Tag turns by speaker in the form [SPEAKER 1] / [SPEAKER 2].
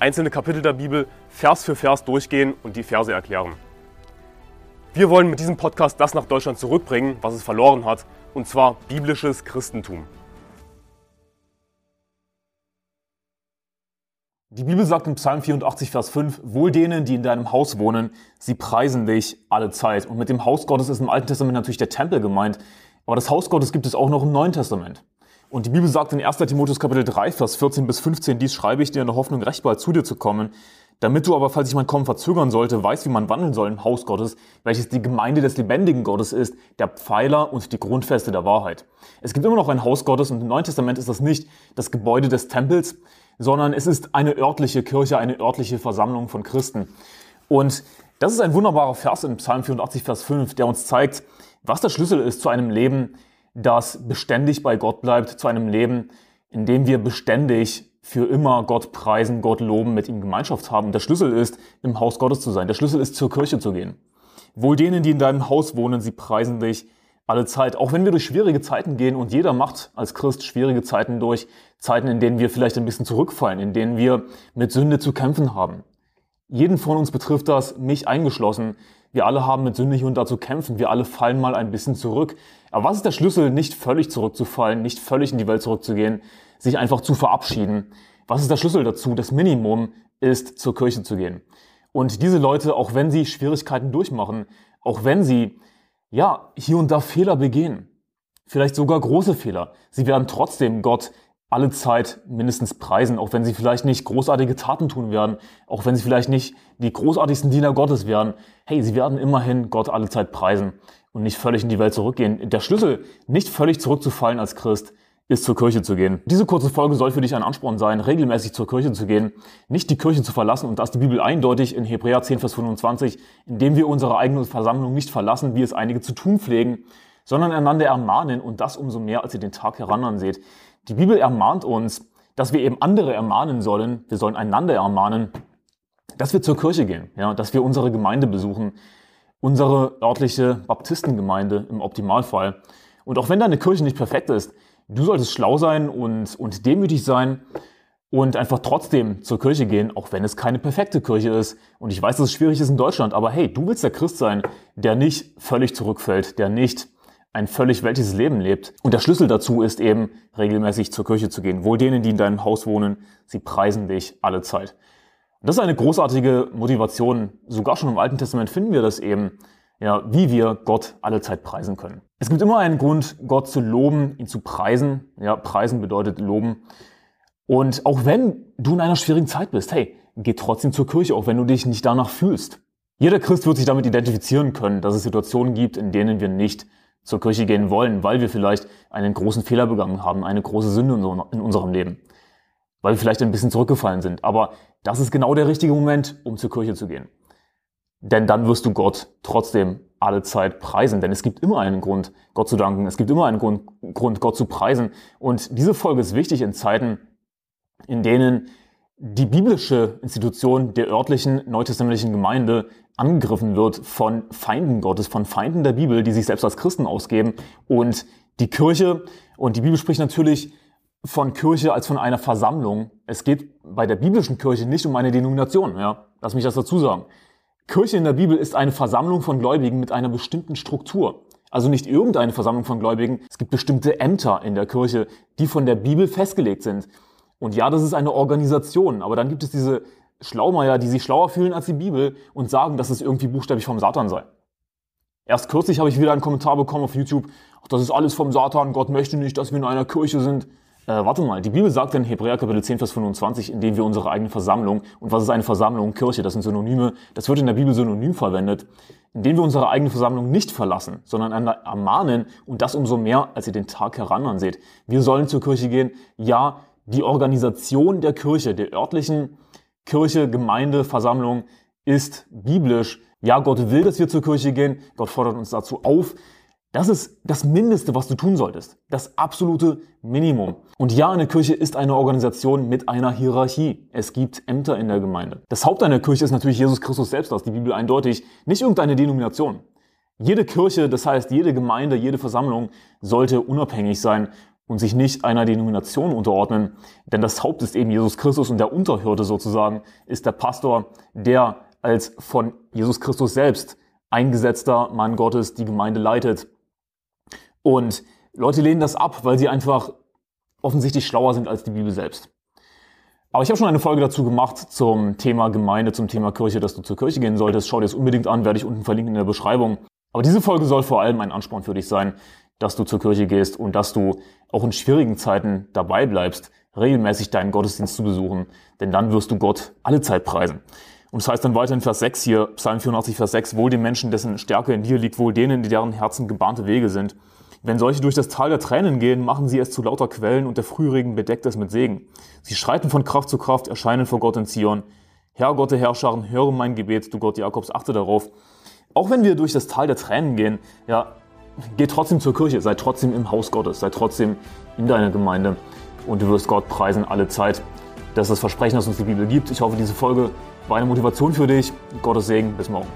[SPEAKER 1] einzelne Kapitel der Bibel Vers für Vers durchgehen und die Verse erklären. Wir wollen mit diesem Podcast das nach Deutschland zurückbringen, was es verloren hat, und zwar biblisches Christentum.
[SPEAKER 2] Die Bibel sagt in Psalm 84, Vers 5, Wohl denen, die in deinem Haus wohnen, sie preisen dich alle Zeit. Und mit dem Haus Gottes ist im Alten Testament natürlich der Tempel gemeint, aber das Haus Gottes gibt es auch noch im Neuen Testament. Und die Bibel sagt in 1. Timotheus Kapitel 3, Vers 14 bis 15, dies schreibe ich dir in der Hoffnung, recht bald zu dir zu kommen, damit du aber, falls ich mein Kommen verzögern sollte, weißt, wie man wandeln soll im Haus Gottes, welches die Gemeinde des lebendigen Gottes ist, der Pfeiler und die Grundfeste der Wahrheit. Es gibt immer noch ein Haus Gottes und im Neuen Testament ist das nicht das Gebäude des Tempels, sondern es ist eine örtliche Kirche, eine örtliche Versammlung von Christen. Und das ist ein wunderbarer Vers in Psalm 84, Vers 5, der uns zeigt, was der Schlüssel ist zu einem Leben, das beständig bei Gott bleibt, zu einem Leben, in dem wir beständig für immer Gott preisen, Gott loben, mit ihm Gemeinschaft haben. Der Schlüssel ist, im Haus Gottes zu sein. Der Schlüssel ist, zur Kirche zu gehen. Wohl denen, die in deinem Haus wohnen, sie preisen dich alle Zeit. Auch wenn wir durch schwierige Zeiten gehen und jeder macht als Christ schwierige Zeiten durch, Zeiten, in denen wir vielleicht ein bisschen zurückfallen, in denen wir mit Sünde zu kämpfen haben. Jeden von uns betrifft das, mich eingeschlossen. Wir alle haben mit Sünde hier und da zu kämpfen. Wir alle fallen mal ein bisschen zurück. Aber was ist der Schlüssel, nicht völlig zurückzufallen, nicht völlig in die Welt zurückzugehen, sich einfach zu verabschieden? Was ist der Schlüssel dazu? Das Minimum ist, zur Kirche zu gehen. Und diese Leute, auch wenn sie Schwierigkeiten durchmachen, auch wenn sie, ja, hier und da Fehler begehen, vielleicht sogar große Fehler, sie werden trotzdem Gott alle Zeit mindestens preisen, auch wenn sie vielleicht nicht großartige Taten tun werden, auch wenn sie vielleicht nicht die großartigsten Diener Gottes werden. Hey, sie werden immerhin Gott alle Zeit preisen und nicht völlig in die Welt zurückgehen. Der Schlüssel, nicht völlig zurückzufallen als Christ, ist zur Kirche zu gehen. Diese kurze Folge soll für dich ein Ansporn sein, regelmäßig zur Kirche zu gehen, nicht die Kirche zu verlassen und das die Bibel eindeutig in Hebräer 10, Vers 25, indem wir unsere eigene Versammlung nicht verlassen, wie es einige zu tun pflegen, sondern einander ermahnen und das umso mehr, als ihr den Tag herananseht. Die Bibel ermahnt uns, dass wir eben andere ermahnen sollen, wir sollen einander ermahnen, dass wir zur Kirche gehen, ja, dass wir unsere Gemeinde besuchen, unsere örtliche Baptistengemeinde im Optimalfall. Und auch wenn deine Kirche nicht perfekt ist, du solltest schlau sein und, und demütig sein und einfach trotzdem zur Kirche gehen, auch wenn es keine perfekte Kirche ist. Und ich weiß, dass es schwierig ist in Deutschland, aber hey, du willst der Christ sein, der nicht völlig zurückfällt, der nicht ein völlig weltliches Leben lebt. Und der Schlüssel dazu ist eben, regelmäßig zur Kirche zu gehen. Wohl denen, die in deinem Haus wohnen, sie preisen dich alle Zeit. Das ist eine großartige Motivation. Sogar schon im Alten Testament finden wir das eben, ja, wie wir Gott alle Zeit preisen können. Es gibt immer einen Grund, Gott zu loben, ihn zu preisen. Ja, preisen bedeutet loben. Und auch wenn du in einer schwierigen Zeit bist, hey, geh trotzdem zur Kirche, auch wenn du dich nicht danach fühlst. Jeder Christ wird sich damit identifizieren können, dass es Situationen gibt, in denen wir nicht zur Kirche gehen wollen, weil wir vielleicht einen großen Fehler begangen haben, eine große Sünde in unserem Leben weil wir vielleicht ein bisschen zurückgefallen sind. Aber das ist genau der richtige Moment, um zur Kirche zu gehen. Denn dann wirst du Gott trotzdem alle Zeit preisen. Denn es gibt immer einen Grund, Gott zu danken. Es gibt immer einen Grund, Gott zu preisen. Und diese Folge ist wichtig in Zeiten, in denen die biblische Institution der örtlichen neutestamentlichen Gemeinde angegriffen wird von Feinden Gottes, von Feinden der Bibel, die sich selbst als Christen ausgeben. Und die Kirche, und die Bibel spricht natürlich von Kirche als von einer Versammlung. Es geht bei der biblischen Kirche nicht um eine Denomination, ja. Lass mich das dazu sagen. Kirche in der Bibel ist eine Versammlung von Gläubigen mit einer bestimmten Struktur. Also nicht irgendeine Versammlung von Gläubigen. Es gibt bestimmte Ämter in der Kirche, die von der Bibel festgelegt sind. Und ja, das ist eine Organisation, aber dann gibt es diese Schlaumeier, die sich schlauer fühlen als die Bibel und sagen, dass es irgendwie buchstäblich vom Satan sei. Erst kürzlich habe ich wieder einen Kommentar bekommen auf YouTube, ach, das ist alles vom Satan, Gott möchte nicht, dass wir in einer Kirche sind. Äh, warte mal, die Bibel sagt in Hebräer Kapitel 10, Vers 25, indem wir unsere eigene Versammlung, und was ist eine Versammlung? Kirche, das sind Synonyme, das wird in der Bibel synonym verwendet, indem wir unsere eigene Versammlung nicht verlassen, sondern ermahnen und das umso mehr, als ihr den Tag herananseht. Wir sollen zur Kirche gehen. Ja, die Organisation der Kirche, der örtlichen Kirche, Gemeinde, Versammlung ist biblisch. Ja, Gott will, dass wir zur Kirche gehen. Gott fordert uns dazu auf. Das ist das Mindeste, was du tun solltest. Das absolute Minimum. Und ja, eine Kirche ist eine Organisation mit einer Hierarchie. Es gibt Ämter in der Gemeinde. Das Haupt einer Kirche ist natürlich Jesus Christus selbst, aus die Bibel eindeutig, nicht irgendeine Denomination. Jede Kirche, das heißt jede Gemeinde, jede Versammlung sollte unabhängig sein und sich nicht einer Denomination unterordnen, denn das Haupt ist eben Jesus Christus und der Unterhirte sozusagen ist der Pastor, der als von Jesus Christus selbst eingesetzter Mann Gottes die Gemeinde leitet. Und Leute lehnen das ab, weil sie einfach offensichtlich schlauer sind als die Bibel selbst. Aber ich habe schon eine Folge dazu gemacht zum Thema Gemeinde, zum Thema Kirche, dass du zur Kirche gehen solltest. Schau dir das unbedingt an, werde ich unten verlinken in der Beschreibung. Aber diese Folge soll vor allem ein Ansporn für dich sein, dass du zur Kirche gehst und dass du auch in schwierigen Zeiten dabei bleibst, regelmäßig deinen Gottesdienst zu besuchen, denn dann wirst du Gott alle Zeit preisen. Und es das heißt dann weiter in Vers 6 hier, Psalm 84, Vers 6, wohl den Menschen, dessen Stärke in dir liegt, wohl denen, die deren Herzen gebahnte Wege sind. Wenn solche durch das Tal der Tränen gehen, machen sie es zu lauter Quellen und der Frühregen bedeckt es mit Segen. Sie schreiten von Kraft zu Kraft, erscheinen vor Gott in Zion. Herr Gott der Herrscharen, höre mein Gebet, du Gott Jakobs, achte darauf. Auch wenn wir durch das Tal der Tränen gehen, ja, geh trotzdem zur Kirche, sei trotzdem im Haus Gottes, sei trotzdem in deiner Gemeinde und du wirst Gott preisen alle Zeit. Das ist das Versprechen, das uns die Bibel gibt. Ich hoffe, diese Folge war eine Motivation für dich. Gottes Segen. Bis morgen.